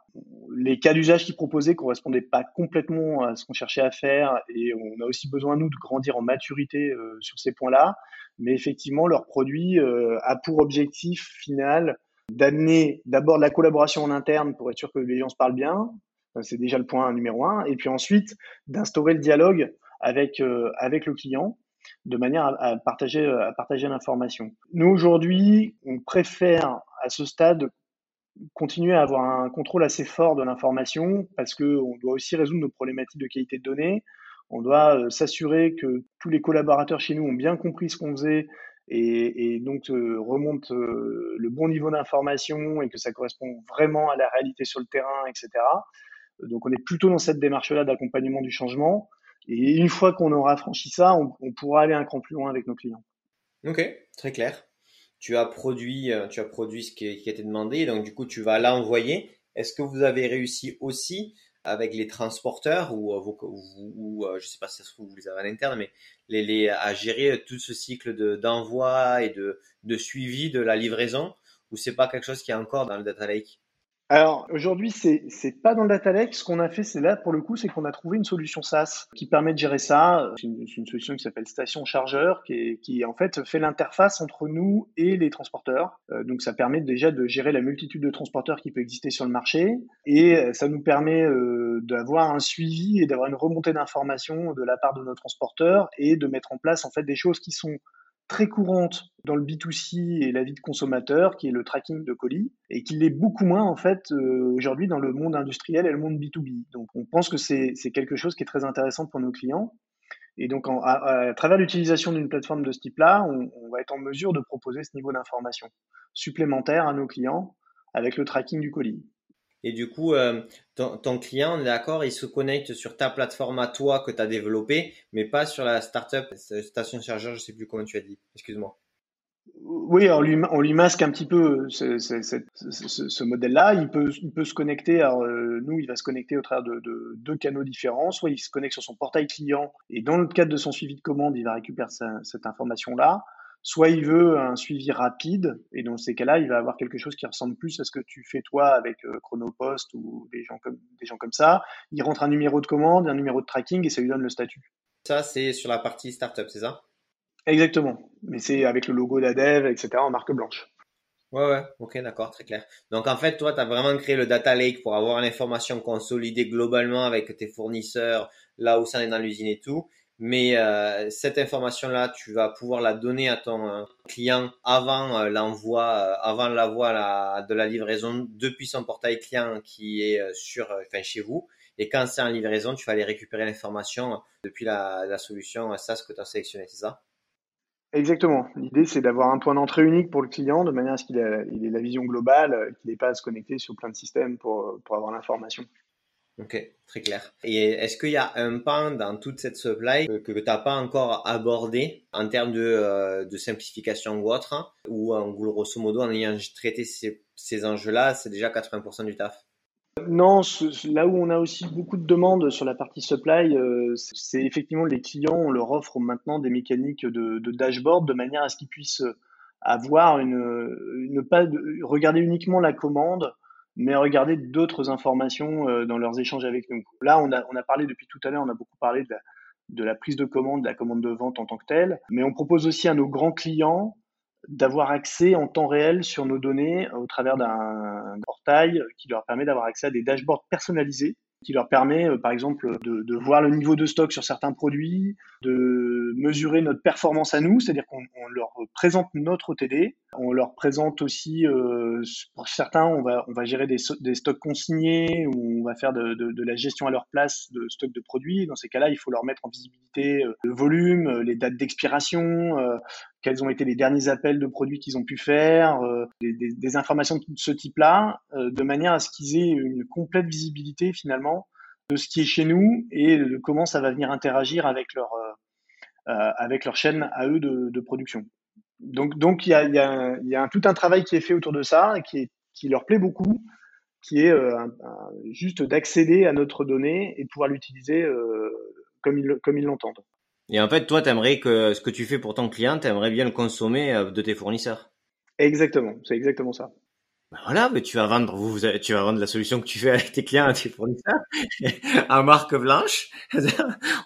[SPEAKER 1] Les cas d'usage qu'ils proposaient correspondaient pas complètement à ce qu'on cherchait à faire et on a aussi besoin, nous, de grandir en maturité euh, sur ces points-là. Mais effectivement, leur produit euh, a pour objectif final d'amener d'abord la collaboration en interne pour être sûr que les gens se parlent bien. C'est déjà le point numéro un. Et puis ensuite, d'instaurer le dialogue avec, euh, avec le client de manière à, partager, à partager l'information. Nous, aujourd'hui, on préfère à ce stade continuer à avoir un contrôle assez fort de l'information parce qu'on doit aussi résoudre nos problématiques de qualité de données. On doit euh, s'assurer que tous les collaborateurs chez nous ont bien compris ce qu'on faisait et, et donc euh, remonte euh, le bon niveau d'information et que ça correspond vraiment à la réalité sur le terrain, etc. Donc on est plutôt dans cette démarche-là d'accompagnement du changement. Et une fois qu'on aura franchi ça, on, pourra aller un cran plus loin avec nos clients.
[SPEAKER 2] Ok, très clair. Tu as produit, euh, tu as produit ce qui, qui été demandé, donc du coup tu vas l'envoyer. Est-ce que vous avez réussi aussi avec les transporteurs ou, euh, ou, ou euh, je sais pas si ça se trouve vous les avez à l'interne, mais les, les, à gérer tout ce cycle de, d'envoi et de, de suivi de la livraison ou c'est pas quelque chose qui est encore dans le data lake?
[SPEAKER 1] Alors aujourd'hui, c'est c'est pas dans le data lake. Ce qu'on a fait, c'est là pour le coup, c'est qu'on a trouvé une solution SaaS qui permet de gérer ça. C'est une, une, solution qui s'appelle Station Chargeur, qui, est, qui en fait fait l'interface entre nous et les transporteurs. Euh, donc ça permet déjà de gérer la multitude de transporteurs qui peut exister sur le marché, et euh, ça nous permet euh, d'avoir un suivi et d'avoir une remontée d'informations de la part de nos transporteurs et de mettre en place en fait des choses qui sont très courante dans le B2C et la vie de consommateur, qui est le tracking de colis, et qui l'est beaucoup moins en fait euh, aujourd'hui dans le monde industriel et le monde B2B. Donc on pense que c'est quelque chose qui est très intéressant pour nos clients. Et donc à, travers l'utilisation d'une plateforme de ce type-là, on, on, va être en mesure de proposer ce niveau d'information supplémentaire à nos clients avec le tracking du colis.
[SPEAKER 2] Et du coup, euh, ton, client, on est d'accord, il se connecte sur ta plateforme à toi que tu as développée, mais pas sur la startup station chargeur, je sais plus comment tu as dit. Excuse-moi.
[SPEAKER 1] Oui, on lui, masque un petit peu ce, modèle-là. Il peut, il peut se connecter. Alors, euh, nous, il va se connecter au travers de, deux canaux différents. Soit il se connecte sur son portail client et dans le cadre de son suivi de commande, il va récupérer cette information-là soit il veut un suivi rapide, et dans ces cas-là, il va avoir quelque chose qui ressemble plus à ce que tu fais toi avec euh, Chronopost ou des gens comme des gens comme ça. Il rentre un numéro de commande, un numéro de tracking, et ça lui donne le statut.
[SPEAKER 2] Ça, c'est sur la partie startup, c'est ça?
[SPEAKER 1] Exactement. Mais c'est avec le logo d'Adev, etc. en marque blanche.
[SPEAKER 2] Ouais, ouais, ok, d'accord, très clair. Donc en fait, toi, tu as vraiment créé le data lake pour avoir l'information consolidée globalement avec tes fournisseurs, là où ça est dans l'usine et tout. Mais euh, cette information-là, tu vas pouvoir la donner à ton euh, client avant euh, l'envoi, avant l'envoi de la livraison depuis son portail client qui est sur, enfin chez vous. Et quand c'est en livraison, tu vas aller récupérer l'information depuis la, solution SaaS que tu as sélectionné, c'est ça?
[SPEAKER 1] Exactement. L'idée, c'est d'avoir un point d'entrée unique pour le client, de manière à ce qu'il ait, la vision globale, qu'il n'ait pas à se connecter sur plein de systèmes pour avoir l'information.
[SPEAKER 2] Ok, très clair. Et est-ce qu'il y a un pan dans toute cette supply que, tu n'as pas encore abordé en termes de, euh, de simplification ou autre, ou en grosso modo, en ayant traité ces, enjeux-là, c'est déjà 80% du taf?
[SPEAKER 1] Non, là où on a aussi beaucoup de demandes sur la partie supply, euh, c'est effectivement les clients, on leur offre maintenant des mécaniques de, de dashboard de manière à ce qu'ils puissent avoir une, une pas regarder uniquement la commande, mais regarder d'autres informations euh, dans leurs échanges avec nous. Là, on a, parlé depuis tout à l'heure, on a beaucoup parlé de la, de la prise de commande, de la commande de vente en tant que telle, mais on propose aussi à nos grands clients d'avoir accès en temps réel sur nos données au travers d'un portail qui leur permet d'avoir accès à des dashboards personnalisés qui leur permet, euh, par exemple, de, de, voir le niveau de stock sur certains produits, de mesurer notre performance à nous, c'est-à-dire qu'on leur présente notre OTD, on leur présente aussi, euh, pour certains, on va, on va gérer des, des, stocks consignés ou on va faire de, de, de, la gestion à leur place de stock de produits. Dans ces cas-là, il faut leur mettre en visibilité euh, le volume, euh, les dates d'expiration, euh, quels ont été les derniers appels de produits qu'ils ont pu faire, euh, des, informations de ce type-là, euh, de manière à ce qu'ils aient une complète visibilité finalement de ce qui est chez nous et de comment ça va venir interagir avec leur euh, avec leur chaîne à eux de, production. Donc donc il y a, y a, y a tout un travail qui est fait autour de ça et qui, qui leur plaît beaucoup, qui est juste d'accéder à notre donnée et de pouvoir l'utiliser comme ils comme ils l'entendent.
[SPEAKER 2] Et en fait, toi, tu aimerais que ce que tu fais pour ton client, tu aimerais bien le consommer euh, de tes fournisseurs.
[SPEAKER 1] Exactement, c'est exactement ça.
[SPEAKER 2] Ben voilà, mais tu vas vendre, vous, tu vas vendre la solution que tu fais avec tes clients à tes fournisseurs en marque blanche.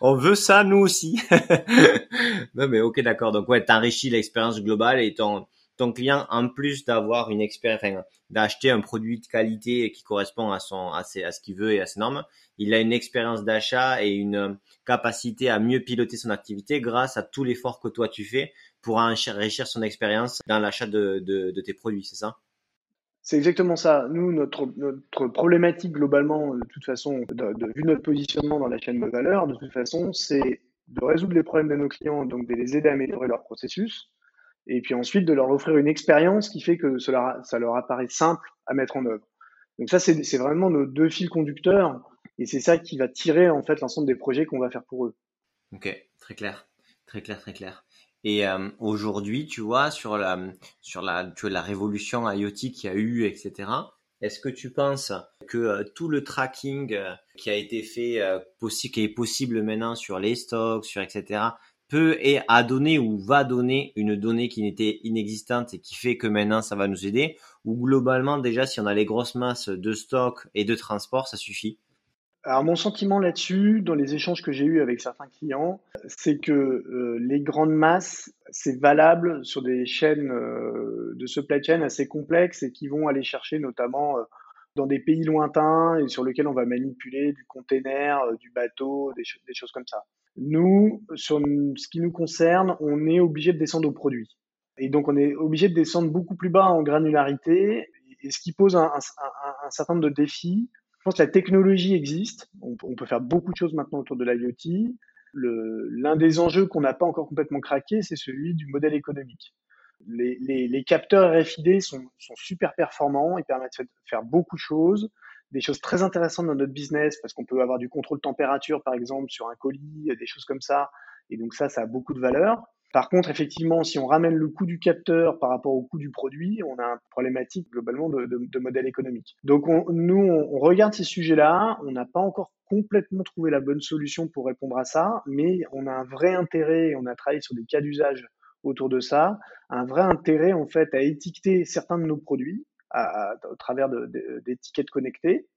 [SPEAKER 2] On veut ça, nous aussi. non, mais ok, d'accord. Donc ouais, t'enrichis l'expérience globale et ton, ton client, en plus d'avoir une expérience, d'acheter un produit de qualité qui correspond à son, à, ce qu'il veut et à ses normes, il a une expérience d'achat et une capacité à mieux piloter son activité grâce à tout l'effort que toi tu fais pour enrichir son expérience dans l'achat de, tes produits, c'est ça?
[SPEAKER 1] C'est exactement ça. Nous, notre, problématique globalement, de toute façon, vu notre positionnement dans la chaîne de valeur, de toute façon, c'est de résoudre les problèmes de nos clients, donc de les aider à améliorer leur processus, et puis ensuite de leur offrir une expérience qui fait que cela, ça leur apparaît simple à mettre en œuvre. Donc ça, c'est vraiment nos deux fils conducteurs, et c'est ça qui va tirer en fait l'ensemble des projets qu'on va faire pour eux.
[SPEAKER 2] Ok, très clair, très clair, très clair. Et euh, aujourd'hui, tu vois, sur la sur la tu vois, la révolution IoT qu'il y a eu, etc. Est-ce que tu penses que euh, tout le tracking euh, qui a été fait, possible, qui est possible maintenant sur les stocks, sur etc peut et a donné ou va donner une donnée qui n'était inexistante et qui fait que maintenant ça va nous aider ou globalement déjà si on a les grosses masses de stock et de transport ça suffit.
[SPEAKER 1] Alors mon sentiment là-dessus, dans les échanges que j'ai eus avec certains clients, c'est que euh, les grandes masses, c'est valable sur des chaînes euh, de supply chain assez complexes et qui vont aller chercher notamment euh, dans des pays lointains et sur lesquels on va manipuler du container, du bateau, des, choses comme ça. Nous, sur ce qui nous concerne, on est obligé de descendre aux produits. Et donc on est obligé de descendre beaucoup plus bas en granularité, et ce qui pose un certain nombre de défis je pense que la technologie existe. On, peut faire beaucoup de choses maintenant autour de l'IoT. L'un des enjeux qu'on n'a pas encore complètement craqué, c'est celui du modèle économique. Les, capteurs RFID sont, super performants, ils permettent de faire beaucoup de choses, des choses très intéressantes dans notre business parce qu'on peut avoir du contrôle température par exemple sur un colis, des choses comme ça. Et donc ça, ça a beaucoup de valeur. Par contre, effectivement, si on ramène le coût du capteur par rapport au coût du produit, on a une problématique globalement de, modèle économique. Donc, on, nous, on, regarde ces sujets-là. On n'a pas encore complètement trouvé la bonne solution pour répondre à ça, mais on a un vrai intérêt. On a travaillé sur des cas d'usage autour de ça, un vrai intérêt en fait à étiqueter certains de nos produits au travers d'étiquettes connectées,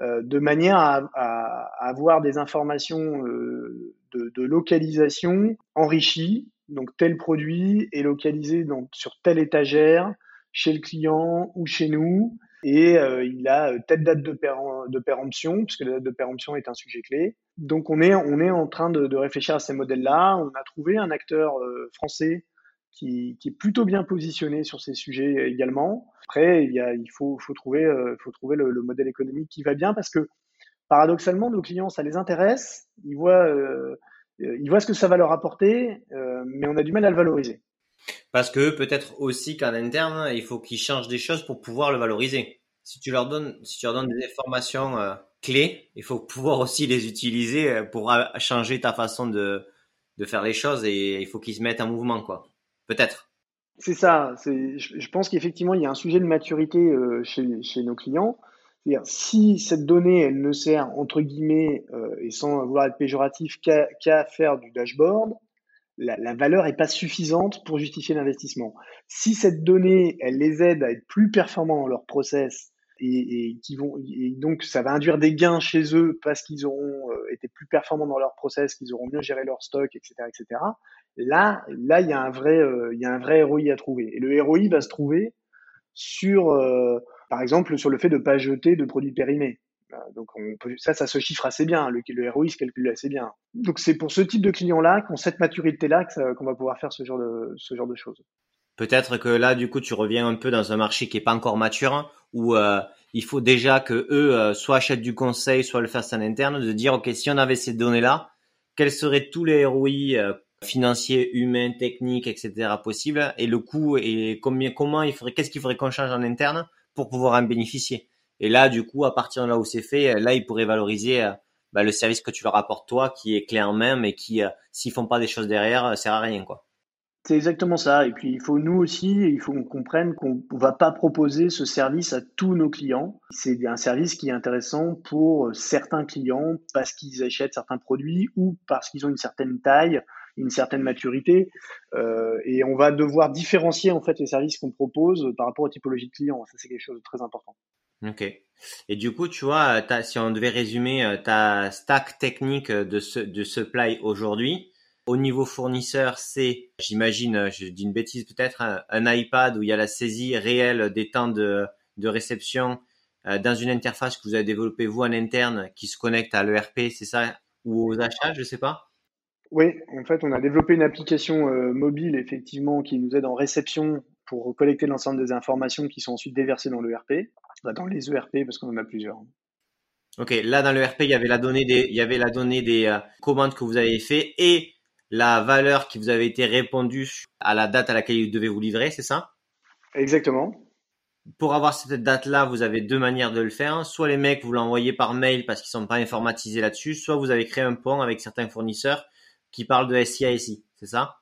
[SPEAKER 1] euh, de manière à, avoir des informations euh, de, localisation enrichies. Donc tel produit est localisé sur telle étagère, chez le client ou chez nous, et euh, il a telle date de, de péremption, puisque la date de péremption est un sujet clé. Donc on est, on est en train de, de réfléchir à ces modèles-là. On a trouvé un acteur français qui, qui, est plutôt bien positionné sur ces sujets également. Après, il, y a, il faut, faut trouver, euh, faut trouver le, le, modèle économique qui va bien parce que paradoxalement, nos clients, ça les intéresse. Ils voient, euh, ils voient ce que ça va leur apporter, euh, mais on a du mal à le valoriser.
[SPEAKER 2] Parce que peut-être aussi qu'en interne, il faut qu'ils changent des choses pour pouvoir le valoriser. Si tu leur donnes, si tu leur donnes des informations euh, clés, il faut pouvoir aussi les utiliser euh, pour changer ta façon de, faire les choses et il faut qu'ils se mettent en mouvement, quoi. Peut-être.
[SPEAKER 1] C'est ça. Je, pense qu'effectivement, il y a un sujet de maturité euh, chez, nos clients. C'est-à-dire, si cette donnée, elle ne sert, entre guillemets, et sans vouloir être péjoratif, qu'à faire du dashboard, la, la valeur n'est pas suffisante pour justifier l'investissement. Si cette donnée, elle les aide à être plus performants dans leur process et, et qui vont et donc ça va induire des gains chez eux parce qu'ils auront euh, été plus performants dans leur process, qu'ils auront mieux géré leur stock, etc., etc. Là, là, il y a un vrai, euh, il y a un vrai ROI à trouver. Et le ROI va se trouver sur, euh, par exemple, sur le fait de pas jeter de produits périmés. Donc on peut, ça, ça se chiffre assez bien. Le, le ROI se calcule assez bien. Donc c'est pour ce type de clients-là, qui ont cette maturité-là, qu'on va pouvoir faire ce genre de, choses.
[SPEAKER 2] Peut-être que là, du coup, tu reviens un peu dans un marché qui est pas encore mature, où euh, il faut déjà que eux euh, soit achètent du conseil, soit le fassent en interne, de dire ok, si on avait ces données-là, quels seraient tous les ROI euh, financiers, humains, techniques, etc. possibles, et le coût et combien, comment il faudrait, qu'est-ce qu'il faudrait qu'on change en interne pour pouvoir en bénéficier? Et là, du coup, à partir de là où c'est fait, là, ils pourraient valoriser bah, le service que tu leur apportes toi, qui est clé en main, mais qui, s'ils font pas des choses derrière, sert à rien, quoi.
[SPEAKER 1] C'est exactement ça. Et puis, il faut nous aussi, il faut qu'on comprenne qu'on ne va pas proposer ce service à tous nos clients. C'est un service qui est intéressant pour certains clients parce qu'ils achètent certains produits ou parce qu'ils ont une certaine taille, une certaine maturité. Euh, et on va devoir différencier en fait les services qu'on propose par rapport aux typologies de clients. Ça, c'est quelque chose de très important.
[SPEAKER 2] Ok. Et du coup, tu vois, si on devait résumer euh, ta stack technique de, ce, de supply aujourd'hui, au niveau fournisseur, c'est, j'imagine, euh, je dis une bêtise peut-être, un, iPad où il y a la saisie réelle des temps de, de réception euh, dans une interface que vous avez développée vous en interne qui se connecte à l'ERP, c'est ça, ou aux achats, je sais pas?
[SPEAKER 1] Oui, en fait, on a développé une application euh, mobile effectivement qui nous aide en réception pour collecter l'ensemble des informations qui sont ensuite déversées dans l'ERP, dans les ERP parce qu'on en a plusieurs.
[SPEAKER 2] Ok, là dans l'ERP, il y avait la donnée des, il y avait la donnée des commandes que vous avez fait et la valeur qui vous avait été répondue à la date à laquelle il devait vous livrer, c'est ça?
[SPEAKER 1] Exactement.
[SPEAKER 2] Pour avoir cette date-là, vous avez deux manières de le faire. Soit les mecs, vous l'envoyez par mail parce qu'ils sont pas informatisés là-dessus, soit vous avez créé un pont avec certains fournisseurs qui parlent de SI à SI, c'est ça?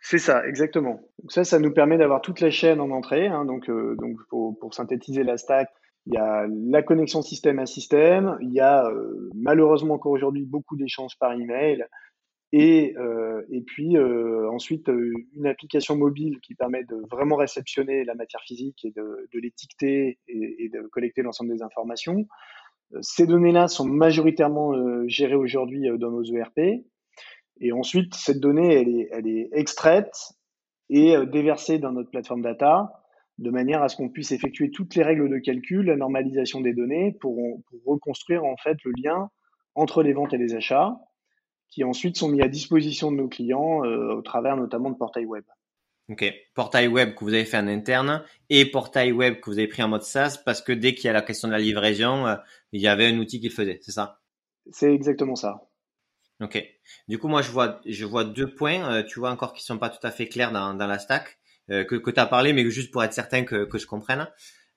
[SPEAKER 1] C'est ça, exactement. Donc ça, ça nous permet d'avoir toute la chaîne en entrée. Hein, donc, euh, pour, synthétiser la stack, il y a la connexion système à système. Il y a euh, malheureusement encore aujourd'hui beaucoup d'échanges par email. Et, euh, et puis ensuite une application mobile qui permet de vraiment réceptionner la matière physique et de, l'étiqueter et, de collecter l'ensemble des informations. Ces données-là sont majoritairement gérées aujourd'hui dans nos ERP. Et ensuite, cette donnée, elle est, elle est extraite et déversée dans notre plateforme data de manière à ce qu'on puisse effectuer toutes les règles de calcul, la normalisation des données pour, pour reconstruire en fait le lien entre les ventes et les achats qui ensuite sont mis à disposition de nos clients euh, au travers notamment de portail web.
[SPEAKER 2] Ok, portail web que vous avez fait en interne et portail web que vous avez pris en mode SaaS parce que dès qu'il y a la question de la livraison, euh, il y avait un outil qui le faisait, c'est ça?
[SPEAKER 1] C'est exactement ça.
[SPEAKER 2] Ok. Du coup, moi, je vois, je vois deux points, euh, tu vois encore qui sont pas tout à fait clairs dans, la stack que, que tu as parlé, mais juste pour être certain que, je comprenne.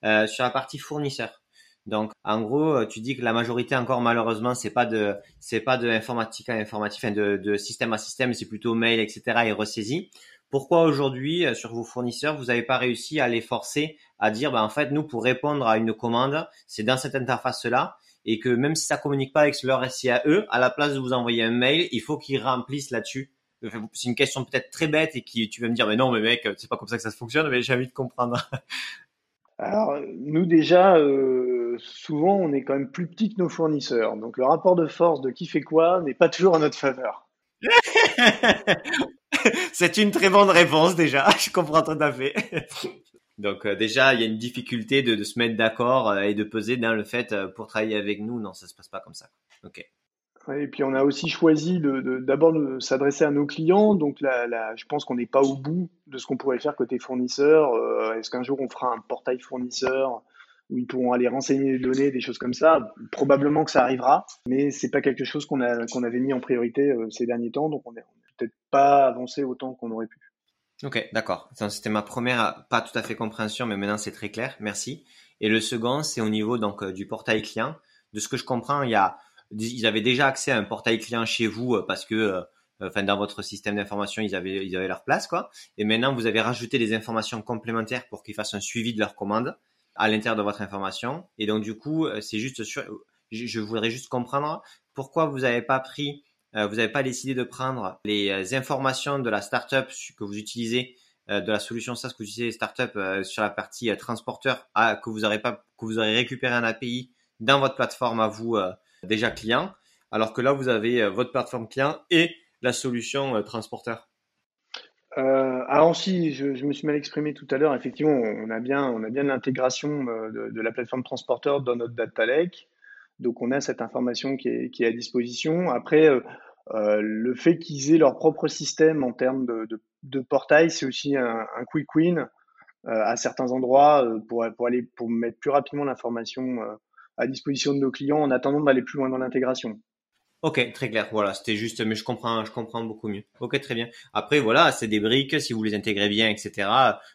[SPEAKER 2] sur la partie fournisseur. Donc, en gros, euh, tu dis que la majorité encore malheureusement, c'est pas de, c'est pas de informatique à informatique, de, de système à système, c'est plutôt mail, etc. et ressaisie. Pourquoi aujourd'hui, euh, sur vos fournisseurs, vous n'avez pas réussi à les forcer à dire, bah, en fait, nous, pour répondre à une commande, c'est dans cette interface-là, et que même si ça communique pas avec leur SI à eux, à la place de vous envoyer un mail, il faut qu'ils remplissent là-dessus c'est une question peut-être très bête et qui tu vas me dire mais non mais mec c'est pas comme ça que ça se fonctionne mais j'ai envie de comprendre.
[SPEAKER 1] Alors nous déjà euh, souvent on est quand même plus petit que nos fournisseurs donc le rapport de force de qui fait quoi n'est pas toujours en notre faveur.
[SPEAKER 2] c'est une très bonne réponse déjà je comprends tout à fait. Donc euh, déjà, il y a une difficulté de, se mettre d'accord euh, et de peser dans le fait pour travailler avec nous. Non, ça se passe pas comme ça. Ok
[SPEAKER 1] et puis on a aussi choisi d'abord de, s'adresser à nos clients. Donc là, je pense qu'on n'est pas au bout de ce qu'on pourrait faire côté fournisseur. Euh, est-ce qu'un jour on fera un portail fournisseur où ils pourront aller renseigner les données, des choses comme ça? Probablement que ça arrivera, mais c'est pas quelque chose qu'on avait mis en priorité euh, ces derniers temps. Donc on n'est peut-être pas avancé autant qu'on aurait pu.
[SPEAKER 2] Ok, d'accord. C'était ma première, pas tout à fait compréhension, mais maintenant c'est très clair. Merci. Et le second, c'est au niveau donc euh, du portail client. De ce que je comprends, il y a ils avaient déjà accès à un portail client chez vous euh, parce que euh, enfin dans votre système d'information ils avaient ils avaient leur place quoi et maintenant vous avez rajouté des informations complémentaires pour qu'ils fassent un suivi de leur commande à l'intérieur de votre information et donc du coup euh, c'est juste sur je, voudrais juste comprendre pourquoi vous n'avez pas pris vous n'avez pas décidé de prendre les informations de la startup que vous utilisez de la solution SaaS que vous utilisez startup sur la partie transporteur que vous aurez récupéré un API dans votre plateforme à vous déjà client, alors que là, vous avez euh, votre plateforme client et la solution euh, transporteur.
[SPEAKER 1] Euh, alors si, je, me suis mal exprimé tout à l'heure. Effectivement, on a bien, l'intégration de, la plateforme transporteur dans notre data lake. Donc on a cette information qui est, à disposition. Après, le fait qu'ils aient leur propre système en termes de, portail, c'est aussi un, quick win à certains endroits pour, aller mettre plus rapidement l'information à disposition de nos clients en attendant d'aller plus loin dans l'intégration.
[SPEAKER 2] Ok, très clair. Voilà, c'était juste, mais je comprends, je comprends beaucoup mieux. Ok, très bien. Après, voilà, c'est des briques. Si vous les intégrez bien, etc.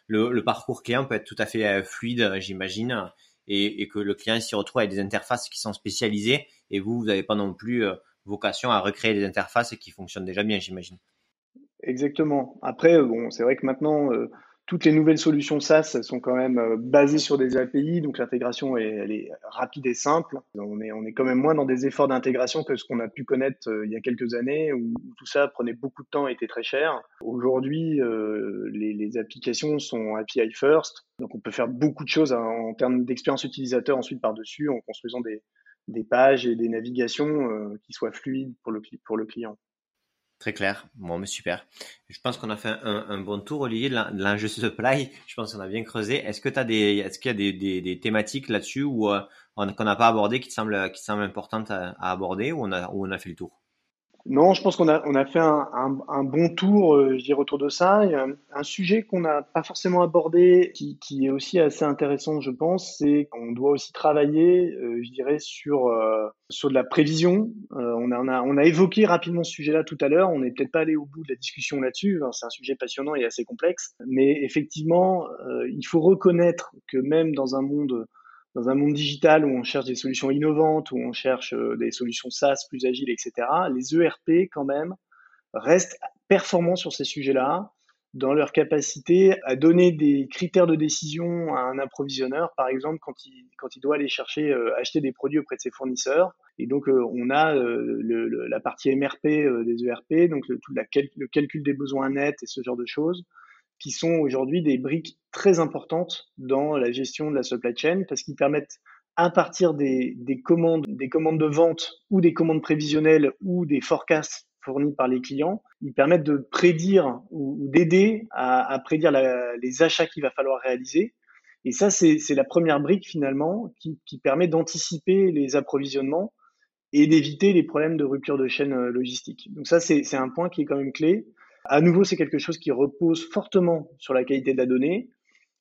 [SPEAKER 2] Le, parcours client peut être tout à fait euh, fluide, j'imagine, et, que le client s'y retrouve avec des interfaces qui sont spécialisées, et vous, vous n'avez pas non plus euh, vocation à recréer des interfaces qui fonctionnent déjà bien, j'imagine.
[SPEAKER 1] Exactement. Après, bon, c'est vrai que maintenant, euh, toutes les nouvelles solutions SaaS sont quand même euh, basées sur des API, donc l'intégration est, elle est rapide et simple. On est, quand même moins dans des efforts d'intégration que ce qu'on a pu connaître euh, il y a quelques années où, tout ça prenait beaucoup de temps et était très cher. Aujourd'hui, euh, les, applications sont API first, donc on peut faire beaucoup de choses en, termes d'expérience utilisateur ensuite par-dessus en construisant des, des pages et des navigations qui soient fluides pour le, pour le client.
[SPEAKER 2] Très clair. Bon, mais super. Je pense qu'on a fait un, bon tour, Olivier, de l'enjeu supply. Je pense qu'on a bien creusé. Est-ce que tu as des, est-ce qu'il y a des, thématiques là-dessus ou euh, qu'on n'a pas abordé qui te semblent, qui semblent importantes à, à aborder ou on a, ou on a fait le tour?
[SPEAKER 1] Non, je pense qu'on a, on a fait un, un, bon tour, euh, je dirais, autour de ça. Y a un, sujet qu'on n'a pas forcément abordé, qui, qui, est aussi assez intéressant, je pense, c'est qu'on doit aussi travailler, euh, je dirais, sur, euh, sur de la prévision. on, a, on, a, évoqué rapidement ce sujet-là tout à l'heure. On n'est peut-être pas allé au bout de la discussion là-dessus. c'est un sujet passionnant et assez complexe. Mais effectivement, il faut reconnaître que même dans un monde dans un monde digital où on cherche des solutions innovantes, où on cherche euh, des solutions SaaS plus agiles, etc., les ERP, quand même, restent performants sur ces sujets-là, dans leur capacité à donner des critères de décision à un approvisionneur, par exemple, quand il, doit aller chercher, euh, acheter des produits auprès de ses fournisseurs. Et donc, euh, on a la partie MRP des ERP, donc tout le calcul des besoins nets et ce genre de choses qui sont aujourd'hui des briques très importantes dans la gestion de la supply chain parce qu'ils permettent à partir des, des, commandes, des commandes de vente ou des commandes prévisionnelles ou des forecasts fournis par les clients, ils permettent de prédire ou, d'aider à, prédire les achats qu'il va falloir réaliser. Et ça, c'est la première brique finalement qui, qui permet d'anticiper les approvisionnements et d'éviter les problèmes de rupture de chaîne euh, logistique. Donc ça, c'est un point qui est quand même clé. À nouveau, c'est quelque chose qui repose fortement sur la qualité de la donnée,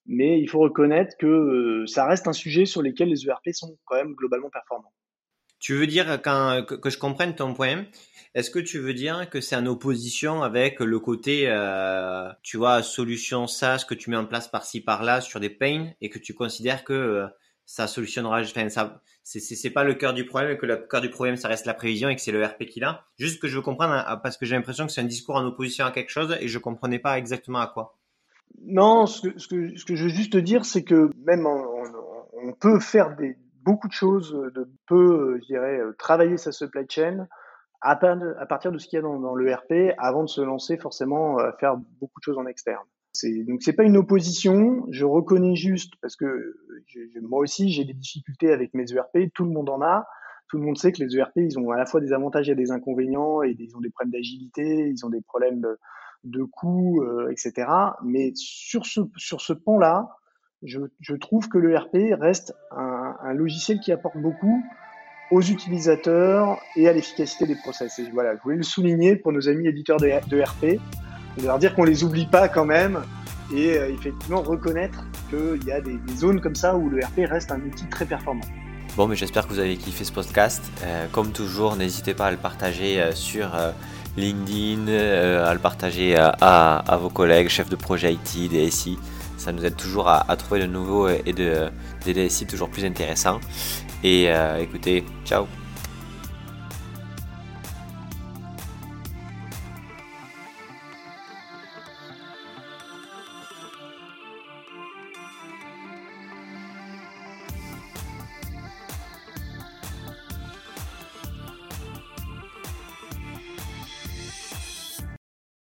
[SPEAKER 1] mais il faut reconnaître que euh, ça reste un sujet sur lequel les ERP sont quand même globalement performants.
[SPEAKER 2] Tu veux dire quand, que, je comprenne ton point Est-ce que tu veux dire que c'est en opposition avec le côté, euh, tu vois, solution SaaS que tu mets en place par-ci par-là sur des pains et que tu considères que euh, ça solutionnera, enfin, ça, c'est, pas le cœur du problème et que le cœur du problème, ça reste la prévision et que c'est le RP qui l'a. Juste que je veux comprendre, hein, parce que j'ai l'impression que c'est un discours en opposition à quelque chose et je comprenais pas exactement à quoi.
[SPEAKER 1] Non, ce que, ce que, ce que je veux juste dire, c'est que même on, peut faire des, beaucoup de choses, de peut, je dirais, travailler sa supply chain à, partir de ce qu'il y a dans, dans l'ERP avant de se lancer forcément à faire beaucoup de choses en externe. Donc c'est pas une opposition, je reconnais juste parce que moi aussi j'ai des difficultés avec mes ERP, tout le monde en a. Tout le monde sait que les ERP, ils ont à la fois des avantages et des inconvénients, et ils ont des problèmes d'agilité, ils ont des problèmes de, de coûts, euh, etc. Mais sur ce, sur ce pan-là, je, je, trouve que l'ERP reste un, logiciel qui apporte beaucoup aux utilisateurs et à l'efficacité des process. Et voilà, je voulais le souligner pour nos amis éditeurs de leur dire qu'on les oublie pas quand même et euh, effectivement reconnaître qu'il y a des, zones comme ça où le RP reste un outil très performant.
[SPEAKER 2] Bon, mais j'espère que vous avez kiffé ce podcast. Euh, comme toujours, n'hésitez pas à le partager euh, sur LinkedIn, à le partager à, vos collègues, chefs de projet IT, DSI. Ça nous aide toujours à, trouver de nouveaux et de, des DSI toujours plus intéressants. Et écoutez, ciao